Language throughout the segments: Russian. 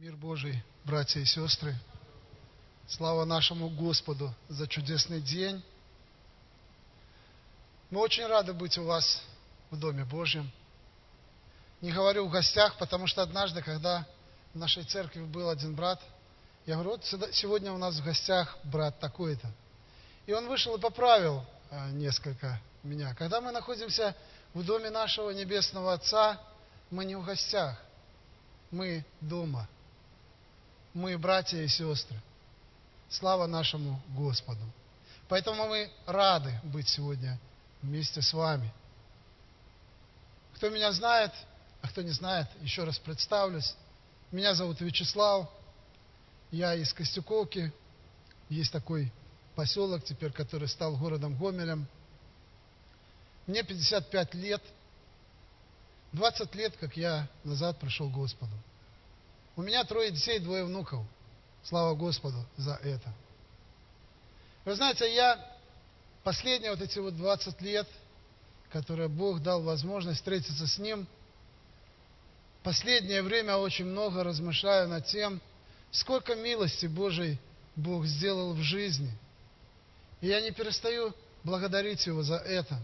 Мир Божий, братья и сестры. Слава нашему Господу за чудесный день. Мы очень рады быть у вас в Доме Божьем. Не говорю в гостях, потому что однажды, когда в нашей церкви был один брат, я говорю, вот сегодня у нас в гостях брат такой-то. И он вышел и поправил а, несколько меня. Когда мы находимся в доме нашего Небесного Отца, мы не в гостях, мы дома. Мы братья и сестры. Слава нашему Господу. Поэтому мы рады быть сегодня вместе с вами. Кто меня знает, а кто не знает, еще раз представлюсь. Меня зовут Вячеслав. Я из Костюковки. Есть такой поселок теперь, который стал городом Гомелем. Мне 55 лет. 20 лет, как я назад пришел к Господу. У меня трое детей, двое внуков. Слава Господу за это. Вы знаете, я последние вот эти вот 20 лет, которые Бог дал возможность встретиться с Ним, последнее время очень много размышляю над тем, сколько милости Божией Бог сделал в жизни. И я не перестаю благодарить Его за это.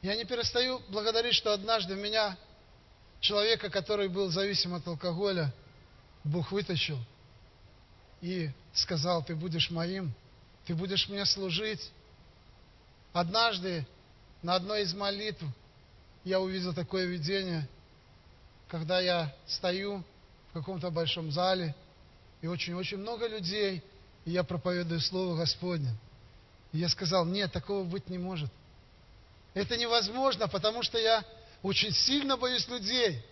Я не перестаю благодарить, что однажды меня, человека, который был зависим от алкоголя, Бог вытащил и сказал, ты будешь моим, ты будешь мне служить. Однажды на одной из молитв я увидел такое видение, когда я стою в каком-то большом зале, и очень-очень много людей, и я проповедую Слово Господне. И я сказал, нет, такого быть не может. Это невозможно, потому что я очень сильно боюсь людей.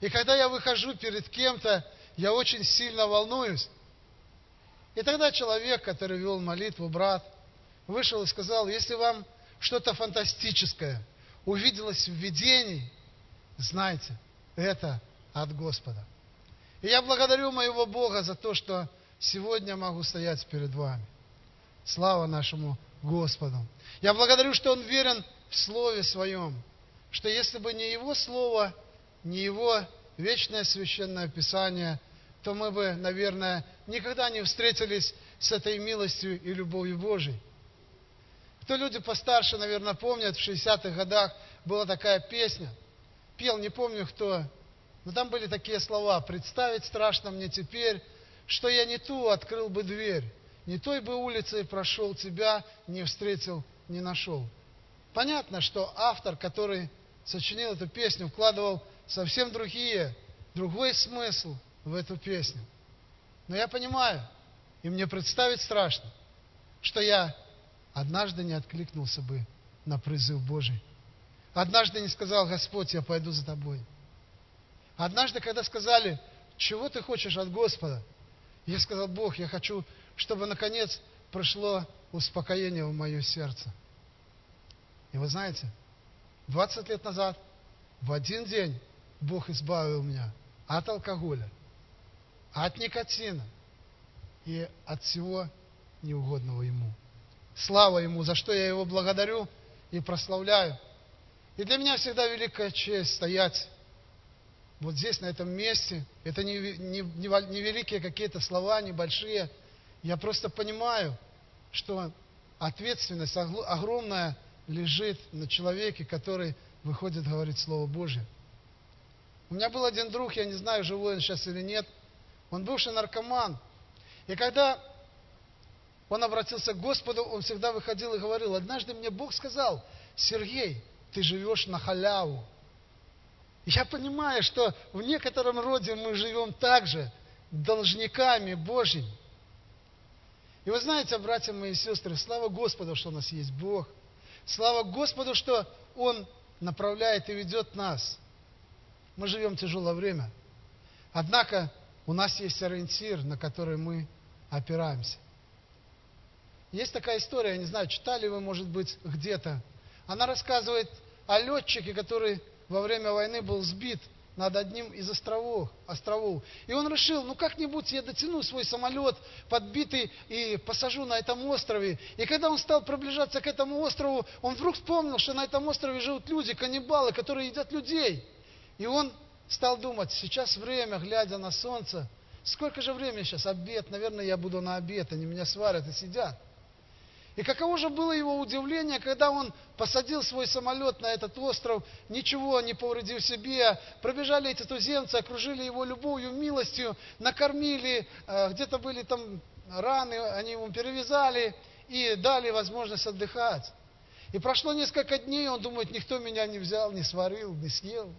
И когда я выхожу перед кем-то, я очень сильно волнуюсь. И тогда человек, который вел молитву, брат, вышел и сказал, если вам что-то фантастическое увиделось в видении, знайте, это от Господа. И я благодарю моего Бога за то, что сегодня могу стоять перед вами. Слава нашему Господу. Я благодарю, что Он верен в Слове Своем, что если бы не Его Слово, не Его вечное священное Писание, то мы бы, наверное, никогда не встретились с этой милостью и любовью Божией. Кто люди постарше, наверное, помнят, в 60-х годах была такая песня. Пел, не помню кто, но там были такие слова. «Представить страшно мне теперь, что я не ту открыл бы дверь, не той бы улицей прошел тебя, не встретил, не нашел». Понятно, что автор, который сочинил эту песню, вкладывал совсем другие, другой смысл в эту песню. Но я понимаю, и мне представить страшно, что я однажды не откликнулся бы на призыв Божий. Однажды не сказал, Господь, я пойду за тобой. Однажды, когда сказали, чего ты хочешь от Господа, я сказал, Бог, я хочу, чтобы наконец пришло успокоение в мое сердце. И вы знаете, 20 лет назад, в один день, Бог избавил меня от алкоголя, от никотина и от всего неугодного Ему. Слава Ему, за что я Его благодарю и прославляю. И для меня всегда великая честь стоять вот здесь, на этом месте. Это не, не, не, не великие какие-то слова, небольшие. Я просто понимаю, что ответственность огромная лежит на человеке, который выходит говорить Слово Божье. У меня был один друг, я не знаю, живой он сейчас или нет, он бывший наркоман. И когда он обратился к Господу, он всегда выходил и говорил, однажды мне Бог сказал, Сергей, ты живешь на халяву. Я понимаю, что в некотором роде мы живем также должниками Божьими. И вы знаете, братья мои и сестры, слава Господу, что у нас есть Бог – Слава Господу, что Он направляет и ведет нас. Мы живем тяжелое время. Однако у нас есть ориентир, на который мы опираемся. Есть такая история, не знаю, читали вы, может быть, где-то. Она рассказывает о летчике, который во время войны был сбит – над одним из островов, островов. И он решил, ну как-нибудь я дотяну свой самолет подбитый и посажу на этом острове. И когда он стал приближаться к этому острову, он вдруг вспомнил, что на этом острове живут люди, каннибалы, которые едят людей. И он стал думать, сейчас время, глядя на солнце, сколько же времени сейчас, обед, наверное, я буду на обед, они меня сварят и сидят. И каково же было его удивление, когда он посадил свой самолет на этот остров, ничего не повредив себе, пробежали эти туземцы, окружили его любовью, милостью, накормили, э, где-то были там раны, они ему перевязали и дали возможность отдыхать. И прошло несколько дней, он думает, никто меня не взял, не сварил, не съел.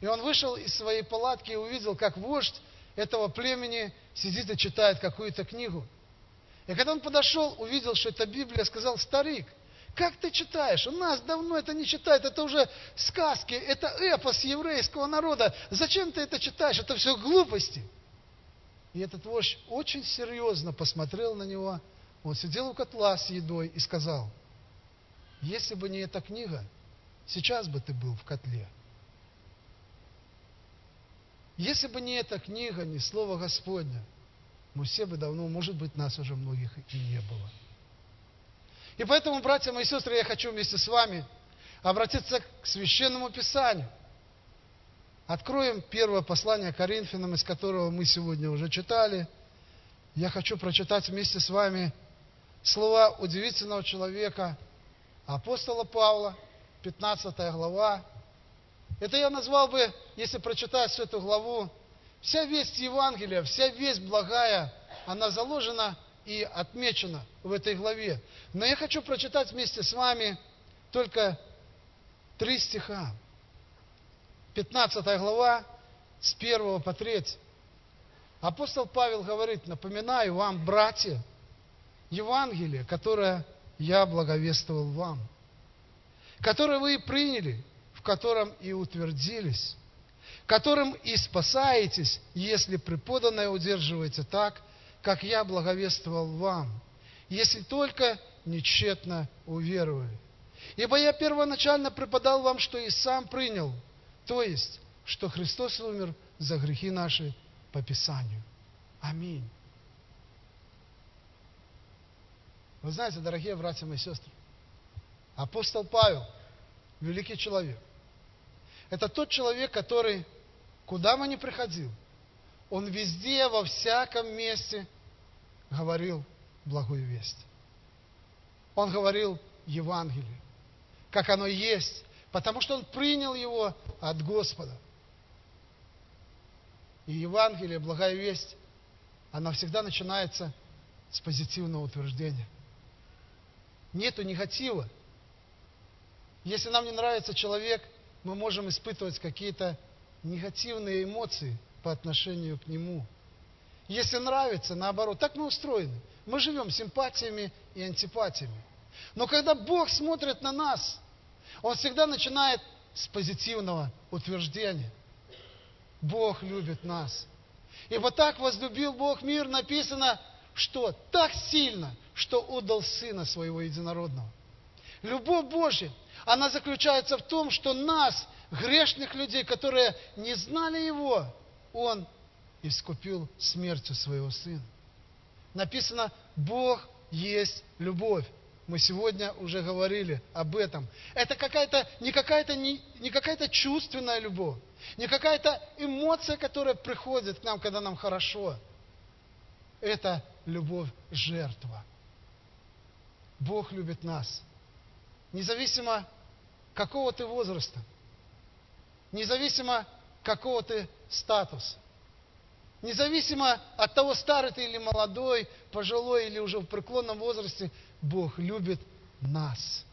И он вышел из своей палатки и увидел, как вождь этого племени сидит и читает какую-то книгу. И когда он подошел, увидел, что это Библия, сказал, старик, как ты читаешь? У нас давно это не читают, это уже сказки, это эпос еврейского народа. Зачем ты это читаешь? Это все глупости. И этот вождь очень серьезно посмотрел на него. Он сидел у котла с едой и сказал, если бы не эта книга, сейчас бы ты был в котле. Если бы не эта книга, не Слово Господне, мы все бы давно, может быть, нас уже многих и не было. И поэтому, братья мои сестры, я хочу вместе с вами обратиться к Священному Писанию. Откроем первое послание Коринфянам, из которого мы сегодня уже читали. Я хочу прочитать вместе с вами слова удивительного человека, апостола Павла, 15 глава. Это я назвал бы, если прочитать всю эту главу, Вся весть Евангелия, вся весть благая, она заложена и отмечена в этой главе. Но я хочу прочитать вместе с вами только три стиха. 15 глава, с 1 по 3. Апостол Павел говорит, напоминаю вам, братья, Евангелие, которое я благовествовал вам, которое вы и приняли, в котором и утвердились, которым и спасаетесь, если преподанное удерживаете так, как я благовествовал вам, если только нечетно уверовали. Ибо я первоначально преподал вам, что и сам принял, то есть, что Христос умер за грехи наши по Писанию. Аминь. Вы знаете, дорогие братья и сестры, апостол Павел, великий человек, это тот человек, который Куда бы ни приходил, он везде, во всяком месте говорил благую весть. Он говорил Евангелие, как оно есть, потому что он принял его от Господа. И Евангелие, благая весть, она всегда начинается с позитивного утверждения. Нету негатива. Если нам не нравится человек, мы можем испытывать какие-то негативные эмоции по отношению к нему. Если нравится, наоборот, так мы устроены. Мы живем симпатиями и антипатиями. Но когда Бог смотрит на нас, Он всегда начинает с позитивного утверждения. Бог любит нас. Ибо так возлюбил Бог мир, написано, что так сильно, что отдал Сына Своего Единородного. Любовь Божья, она заключается в том, что нас, грешных людей, которые не знали Его, Он искупил смертью Своего Сына. Написано, Бог есть любовь. Мы сегодня уже говорили об этом. Это какая-то, не какая-то, не, не какая-то чувственная любовь, не какая-то эмоция, которая приходит к нам, когда нам хорошо. Это любовь жертва. Бог любит нас. Независимо какого ты возраста, независимо какого ты статуса, независимо от того, старый ты или молодой, пожилой или уже в преклонном возрасте, Бог любит нас,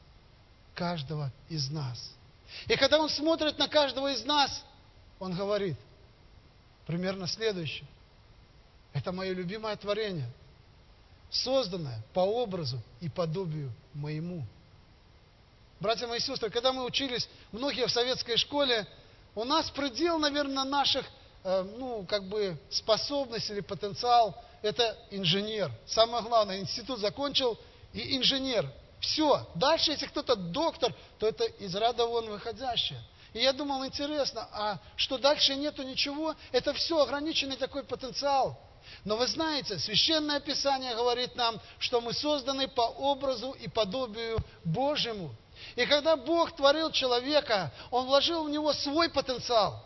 каждого из нас. И когда Он смотрит на каждого из нас, Он говорит примерно следующее. Это мое любимое творение, созданное по образу и подобию моему. Братья мои сестры, когда мы учились, многие в советской школе, у нас предел, наверное, наших, э, ну, как бы, способностей или потенциал – это инженер. Самое главное, институт закончил и инженер. Все. Дальше, если кто-то доктор, то это из ряда вон выходящее. И я думал, интересно, а что дальше нету ничего? Это все ограниченный такой потенциал. Но вы знаете, Священное Писание говорит нам, что мы созданы по образу и подобию Божьему. И когда Бог творил человека, Он вложил в него свой потенциал.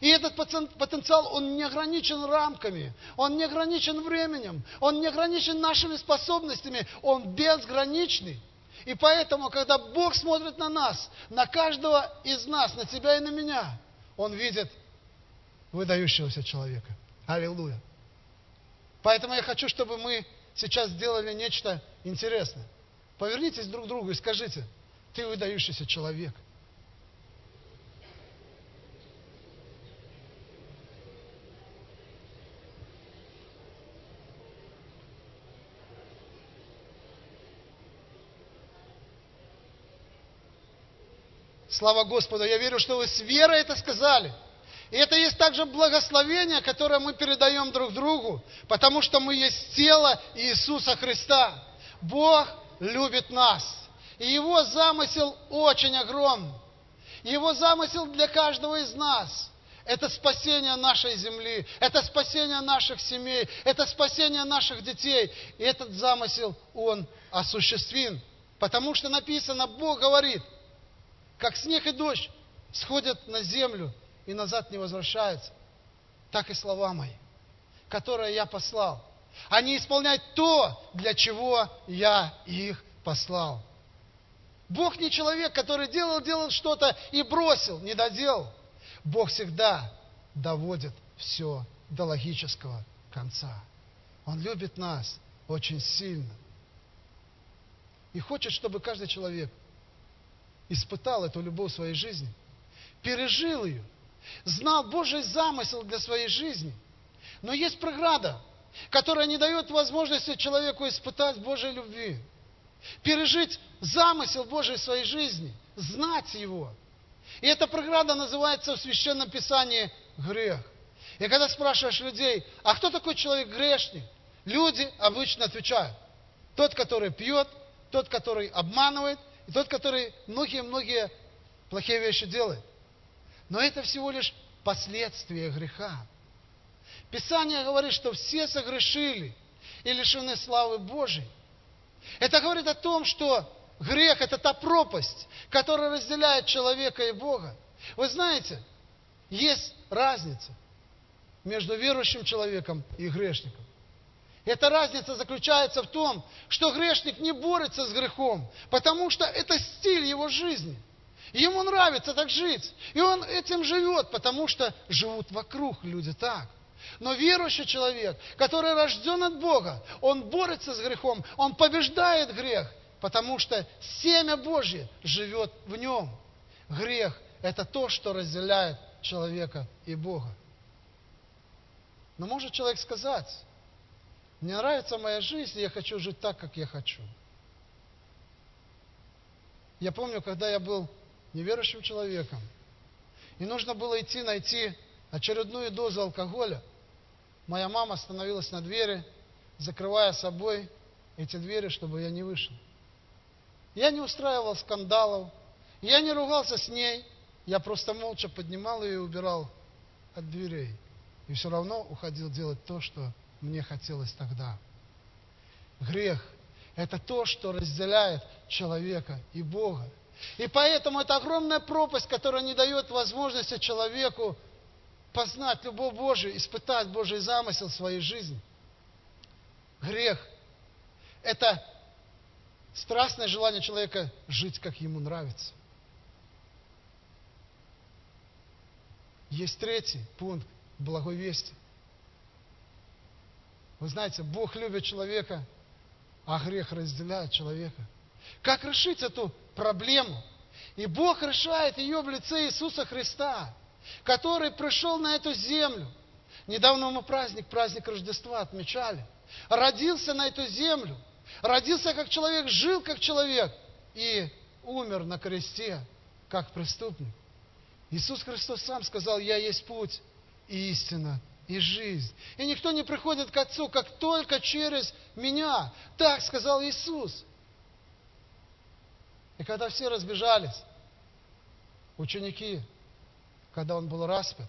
И этот потенциал, он не ограничен рамками, он не ограничен временем, он не ограничен нашими способностями, он безграничный. И поэтому, когда Бог смотрит на нас, на каждого из нас, на тебя и на меня, Он видит выдающегося человека. Аллилуйя. Поэтому я хочу, чтобы мы сейчас сделали нечто интересное. Повернитесь друг к другу и скажите, ты выдающийся человек. Слава Господу, я верю, что вы с верой это сказали. И это есть также благословение, которое мы передаем друг другу, потому что мы есть тело Иисуса Христа. Бог любит нас. И Его замысел очень огромный. Его замысел для каждого из нас – это спасение нашей земли, это спасение наших семей, это спасение наших детей. И этот замысел, он осуществим. Потому что написано, Бог говорит – как снег и дождь сходят на землю и назад не возвращаются, так и слова мои, которые я послал. Они исполняют то, для чего я их послал. Бог не человек, который делал, делал что-то и бросил, не доделал. Бог всегда доводит все до логического конца. Он любит нас очень сильно. И хочет, чтобы каждый человек – испытал эту любовь в своей жизни, пережил ее, знал Божий замысел для своей жизни. Но есть преграда, которая не дает возможности человеку испытать Божьей любви, пережить замысел Божий в своей жизни, знать его. И эта преграда называется в Священном Писании грех. И когда спрашиваешь людей, а кто такой человек грешник? Люди обычно отвечают, тот, который пьет, тот, который обманывает, и тот, который многие-многие плохие вещи делает. Но это всего лишь последствия греха. Писание говорит, что все согрешили и лишены славы Божьей. Это говорит о том, что грех – это та пропасть, которая разделяет человека и Бога. Вы знаете, есть разница между верующим человеком и грешником. Эта разница заключается в том, что грешник не борется с грехом, потому что это стиль его жизни. Ему нравится так жить. И он этим живет, потому что живут вокруг люди так. Но верующий человек, который рожден от Бога, он борется с грехом, он побеждает грех, потому что семя Божье живет в нем. Грех – это то, что разделяет человека и Бога. Но может человек сказать, мне нравится моя жизнь, и я хочу жить так, как я хочу. Я помню, когда я был неверующим человеком, и нужно было идти найти очередную дозу алкоголя, моя мама остановилась на двери, закрывая собой эти двери, чтобы я не вышел. Я не устраивал скандалов, я не ругался с ней, я просто молча поднимал ее и убирал от дверей. И все равно уходил делать то, что мне хотелось тогда. Грех – это то, что разделяет человека и Бога. И поэтому это огромная пропасть, которая не дает возможности человеку познать любовь Божию, испытать Божий замысел в своей жизни. Грех – это страстное желание человека жить, как ему нравится. Есть третий пункт благой вести. Вы знаете, Бог любит человека, а грех разделяет человека. Как решить эту проблему? И Бог решает ее в лице Иисуса Христа, который пришел на эту землю. Недавно мы праздник, праздник Рождества отмечали. Родился на эту землю. Родился как человек, жил как человек и умер на кресте, как преступник. Иисус Христос сам сказал, я есть путь и истина и жизнь. И никто не приходит к Отцу, как только через меня. Так сказал Иисус. И когда все разбежались, ученики, когда он был распят,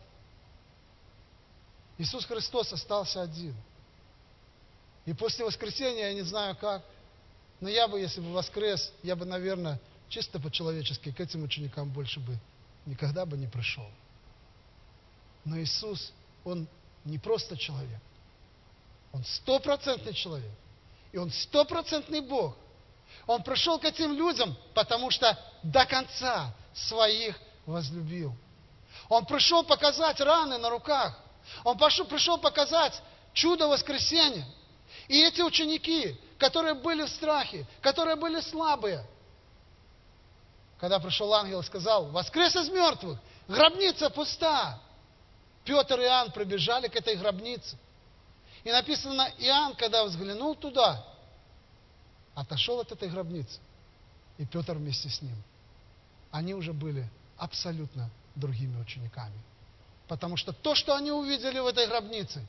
Иисус Христос остался один. И после воскресения, я не знаю как, но я бы, если бы воскрес, я бы, наверное, чисто по-человечески к этим ученикам больше бы никогда бы не пришел. Но Иисус, Он не просто человек. Он стопроцентный человек. И Он стопроцентный Бог. Он пришел к этим людям, потому что до конца своих возлюбил. Он пришел показать раны на руках. Он пришел показать чудо воскресения. И эти ученики, которые были в страхе, которые были слабые, когда пришел ангел и сказал, воскрес из мертвых, гробница пуста. Петр и Иоанн пробежали к этой гробнице. И написано, Иоанн, когда взглянул туда, отошел от этой гробницы. И Петр вместе с ним. Они уже были абсолютно другими учениками. Потому что то, что они увидели в этой гробнице,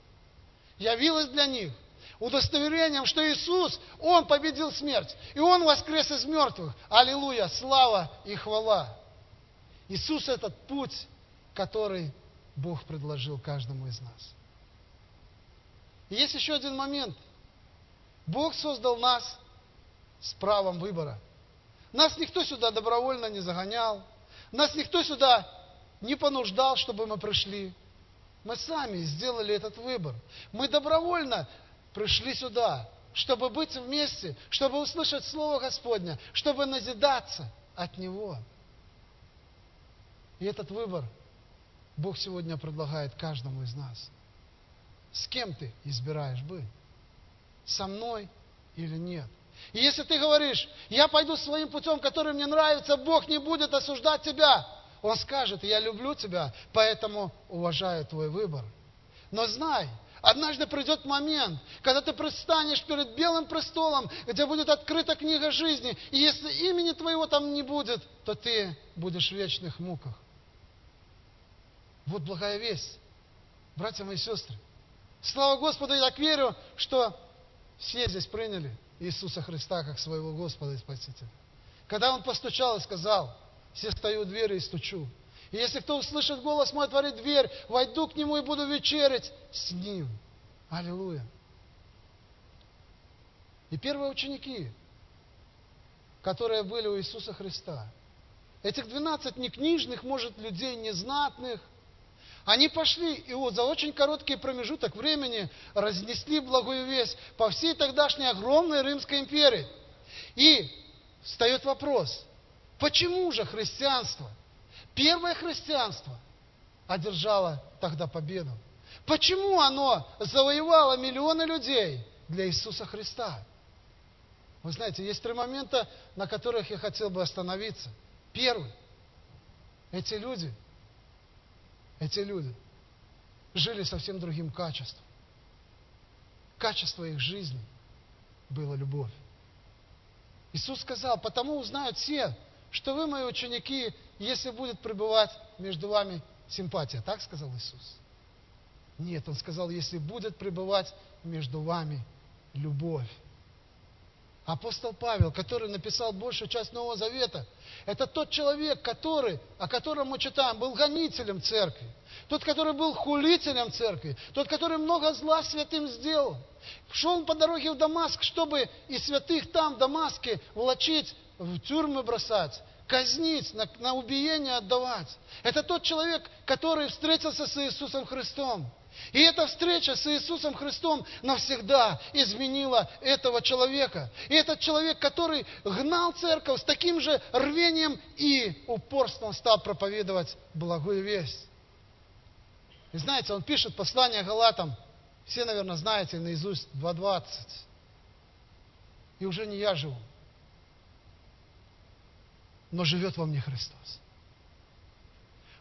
явилось для них удостоверением, что Иисус, Он победил смерть, и Он воскрес из мертвых. Аллилуйя, слава и хвала. Иисус – этот путь, который Бог предложил каждому из нас. И есть еще один момент. Бог создал нас с правом выбора. Нас никто сюда добровольно не загонял. Нас никто сюда не понуждал, чтобы мы пришли. Мы сами сделали этот выбор. Мы добровольно пришли сюда, чтобы быть вместе, чтобы услышать Слово Господня, чтобы назидаться от Него. И этот выбор Бог сегодня предлагает каждому из нас. С кем ты избираешь быть? Со мной или нет? И если ты говоришь, я пойду своим путем, который мне нравится, Бог не будет осуждать тебя. Он скажет, я люблю тебя, поэтому уважаю твой выбор. Но знай, однажды придет момент, когда ты предстанешь перед белым престолом, где будет открыта книга жизни, и если имени твоего там не будет, то ты будешь в вечных муках. Вот благая весть, братья мои сестры. Слава Господу, я так верю, что все здесь приняли Иисуса Христа как своего Господа и Спасителя. Когда Он постучал и сказал, все стою у двери и стучу. И если кто услышит голос мой, отворит дверь, войду к Нему и буду вечерить с Ним. Аллилуйя. И первые ученики, которые были у Иисуса Христа, этих двенадцать некнижных, может, людей незнатных, они пошли и вот за очень короткий промежуток времени разнесли благую весть по всей тогдашней огромной Римской империи. И встает вопрос, почему же христианство, первое христианство, одержало тогда победу? Почему оно завоевало миллионы людей для Иисуса Христа? Вы знаете, есть три момента, на которых я хотел бы остановиться. Первый. Эти люди – эти люди жили совсем другим качеством. Качество их жизни было любовь. Иисус сказал, потому узнают все, что вы мои ученики, если будет пребывать между вами симпатия. Так сказал Иисус? Нет, Он сказал, если будет пребывать между вами любовь. Апостол Павел, который написал большую часть Нового Завета, это тот человек, который, о котором мы читаем, был гонителем церкви. Тот, который был хулителем церкви. Тот, который много зла святым сделал. Шел по дороге в Дамаск, чтобы и святых там, в Дамаске, влачить, в тюрьмы бросать, казнить, на, на убиение отдавать. Это тот человек, который встретился с Иисусом Христом. И эта встреча с Иисусом Христом навсегда изменила этого человека. И этот человек, который гнал церковь с таким же рвением и упорством стал проповедовать благую весть. И знаете, он пишет послание Галатам, все, наверное, знаете наизусть 2.20. И уже не я живу, но живет во мне Христос.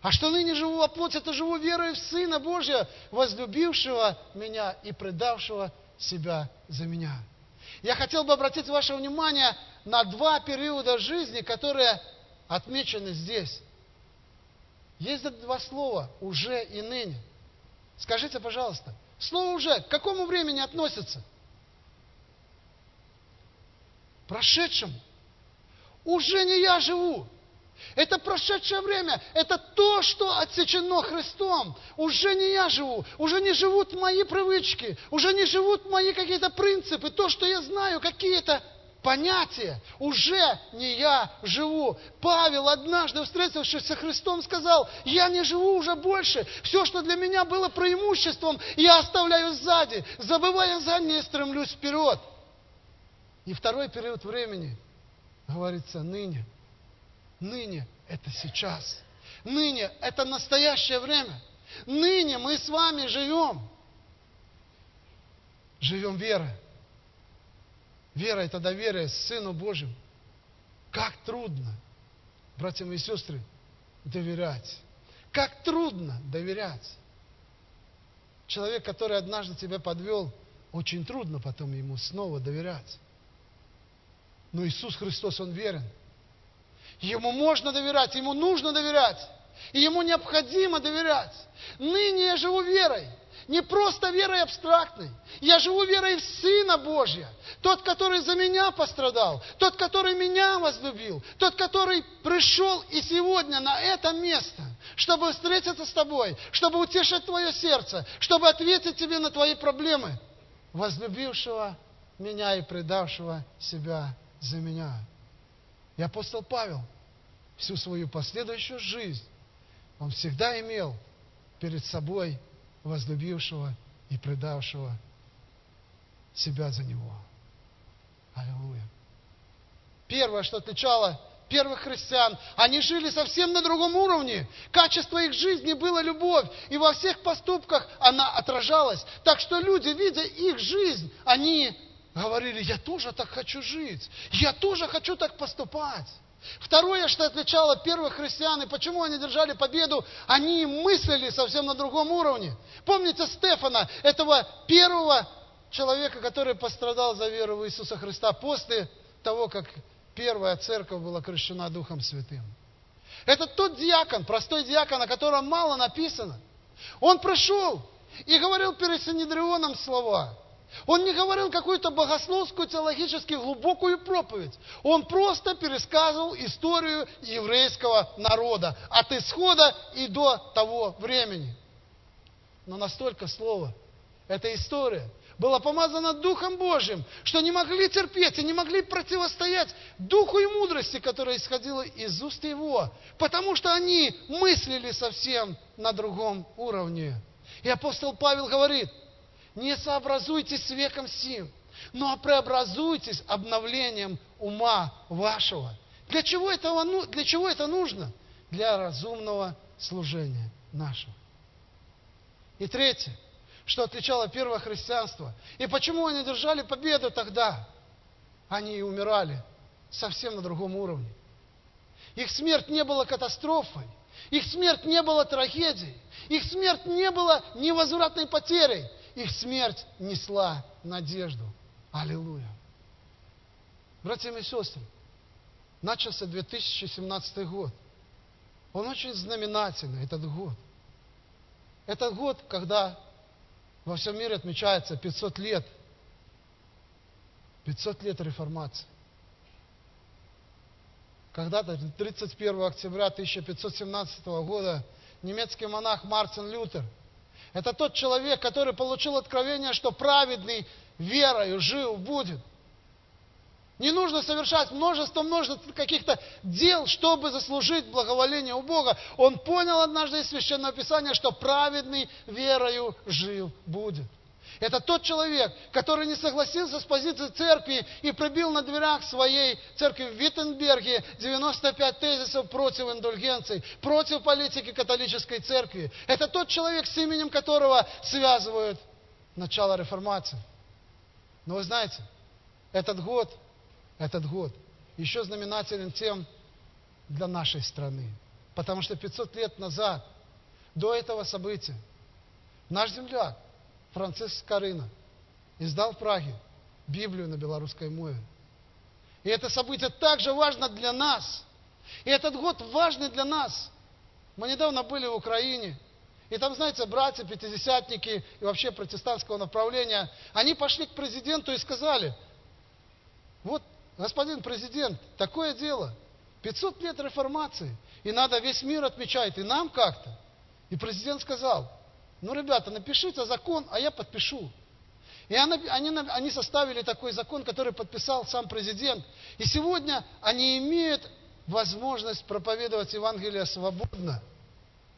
А что ныне живу во плоти, это живу верой в Сына Божия, возлюбившего меня и предавшего себя за меня. Я хотел бы обратить ваше внимание на два периода жизни, которые отмечены здесь. Есть два слова «уже» и «ныне». Скажите, пожалуйста, слово «уже» к какому времени относится? Прошедшему. Уже не я живу, это прошедшее время, это то, что отсечено Христом. Уже не я живу, уже не живут мои привычки, уже не живут мои какие-то принципы, то, что я знаю, какие-то понятие «уже не я живу». Павел однажды, встретившись со Христом, сказал, «Я не живу уже больше. Все, что для меня было преимуществом, я оставляю сзади. Забывая заднее, стремлюсь вперед». И второй период времени, говорится, ныне. Ныне – это сейчас. Ныне – это настоящее время. Ныне мы с вами живем. Живем верой. Вера – это доверие Сыну Божьему. Как трудно, братьям и сестры, доверять. Как трудно доверять. Человек, который однажды тебя подвел, очень трудно потом ему снова доверять. Но Иисус Христос, Он верен. Ему можно доверять, ему нужно доверять. И ему необходимо доверять. Ныне я живу верой. Не просто верой абстрактной. Я живу верой в Сына Божья. Тот, который за меня пострадал. Тот, который меня возлюбил. Тот, который пришел и сегодня на это место, чтобы встретиться с тобой, чтобы утешить твое сердце, чтобы ответить тебе на твои проблемы. Возлюбившего меня и предавшего себя за меня. И апостол Павел всю свою последующую жизнь, он всегда имел перед собой возлюбившего и предавшего себя за него. Аллилуйя. Первое, что отличало первых христиан, они жили совсем на другом уровне. Качество их жизни было любовь, и во всех поступках она отражалась. Так что люди, видя их жизнь, они говорили, я тоже так хочу жить, я тоже хочу так поступать. Второе, что отличало первых христиан, и почему они держали победу, они мыслили совсем на другом уровне. Помните Стефана, этого первого человека, который пострадал за веру в Иисуса Христа после того, как первая церковь была крещена Духом Святым. Это тот диакон, простой диакон, о котором мало написано. Он пришел и говорил перед Синедрионом слова. Он не говорил какую-то богословскую, теологически глубокую проповедь. Он просто пересказывал историю еврейского народа от исхода и до того времени. Но настолько слово, эта история, была помазана Духом Божьим, что не могли терпеть и не могли противостоять Духу и мудрости, которая исходила из уст Его, потому что они мыслили совсем на другом уровне. И апостол Павел говорит – не сообразуйтесь с веком сим, но преобразуйтесь обновлением ума вашего. Для чего, этого, ну, для чего это нужно? Для разумного служения нашего. И третье, что отличало первое христианство, и почему они держали победу тогда, они и умирали совсем на другом уровне. Их смерть не была катастрофой, их смерть не была трагедией, их смерть не была невозвратной потерей, их смерть несла надежду. Аллилуйя. Братья и сестры, начался 2017 год. Он очень знаменательный, этот год. Это год, когда во всем мире отмечается 500 лет, 500 лет реформации. Когда-то, 31 октября 1517 года, немецкий монах Мартин Лютер – это тот человек, который получил откровение, что праведный верою жив будет. Не нужно совершать множество, множество каких-то дел, чтобы заслужить благоволение у Бога. Он понял однажды из Священного Писания, что праведный верою жив будет. Это тот человек, который не согласился с позицией церкви и пробил на дверях своей церкви в Виттенберге 95 тезисов против индульгенций, против политики католической церкви. Это тот человек, с именем которого связывают начало реформации. Но вы знаете, этот год, этот год еще знаменателен тем для нашей страны. Потому что 500 лет назад, до этого события, наш земляк, Франциск Скорына издал в Праге Библию на белорусской мове. И это событие также важно для нас. И этот год важный для нас. Мы недавно были в Украине, и там, знаете, братья, пятидесятники и вообще протестантского направления, они пошли к президенту и сказали, вот, господин президент, такое дело, 500 лет реформации, и надо весь мир отмечать, и нам как-то. И президент сказал, ну, ребята, напишите закон, а я подпишу. И они, они составили такой закон, который подписал сам президент. И сегодня они имеют возможность проповедовать Евангелие свободно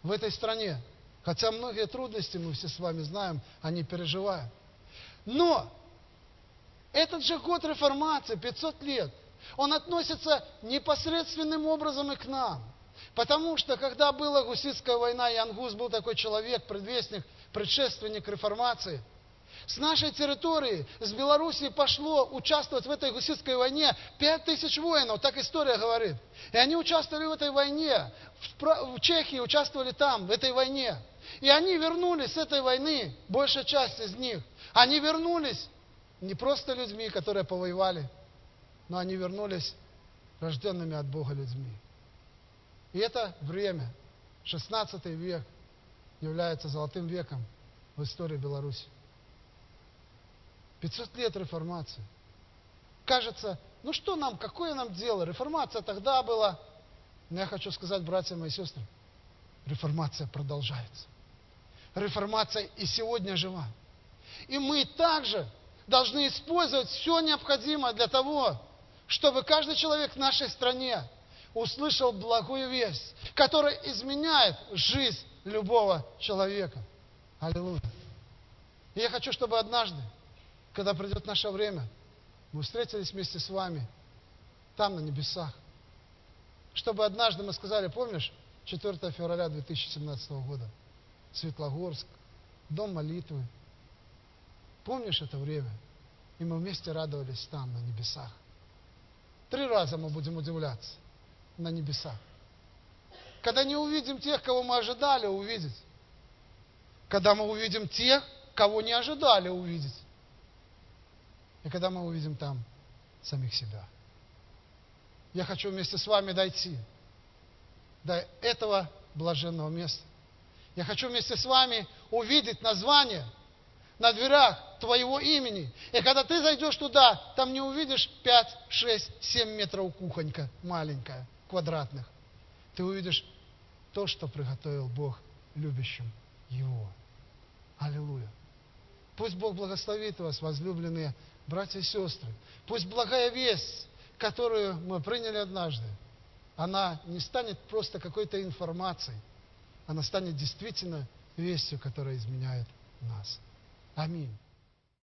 в этой стране. Хотя многие трудности, мы все с вами знаем, они переживают. Но этот же год реформации, 500 лет, он относится непосредственным образом и к нам. Потому что, когда была гуситская война, Ян Гус был такой человек, предвестник, предшественник реформации – с нашей территории, с Белоруссии пошло участвовать в этой гуситской войне пять тысяч воинов, так история говорит. И они участвовали в этой войне, в Чехии участвовали там, в этой войне. И они вернулись с этой войны, большая часть из них, они вернулись не просто людьми, которые повоевали, но они вернулись рожденными от Бога людьми. И это время, 16 век, является золотым веком в истории Беларуси. 500 лет реформации. Кажется, ну что нам, какое нам дело? Реформация тогда была. Но я хочу сказать, братья мои сестры, реформация продолжается. Реформация и сегодня жива. И мы также должны использовать все необходимое для того, чтобы каждый человек в нашей стране услышал благую весть, которая изменяет жизнь любого человека. Аллилуйя. И я хочу, чтобы однажды когда придет наше время, мы встретились вместе с вами там, на небесах. Чтобы однажды мы сказали, помнишь, 4 февраля 2017 года, Светлогорск, Дом молитвы. Помнишь это время? И мы вместе радовались там, на небесах. Три раза мы будем удивляться на небесах. Когда не увидим тех, кого мы ожидали увидеть. Когда мы увидим тех, кого не ожидали увидеть. И когда мы увидим там самих себя. Я хочу вместе с вами дойти до этого блаженного места. Я хочу вместе с вами увидеть название на дверях твоего имени. И когда ты зайдешь туда, там не увидишь 5, 6, 7 метров кухонька маленькая, квадратных. Ты увидишь то, что приготовил Бог любящим Его. Аллилуйя. Пусть Бог благословит вас, возлюбленные братья и сестры, пусть благая весть, которую мы приняли однажды, она не станет просто какой-то информацией, она станет действительно вестью, которая изменяет нас. Аминь.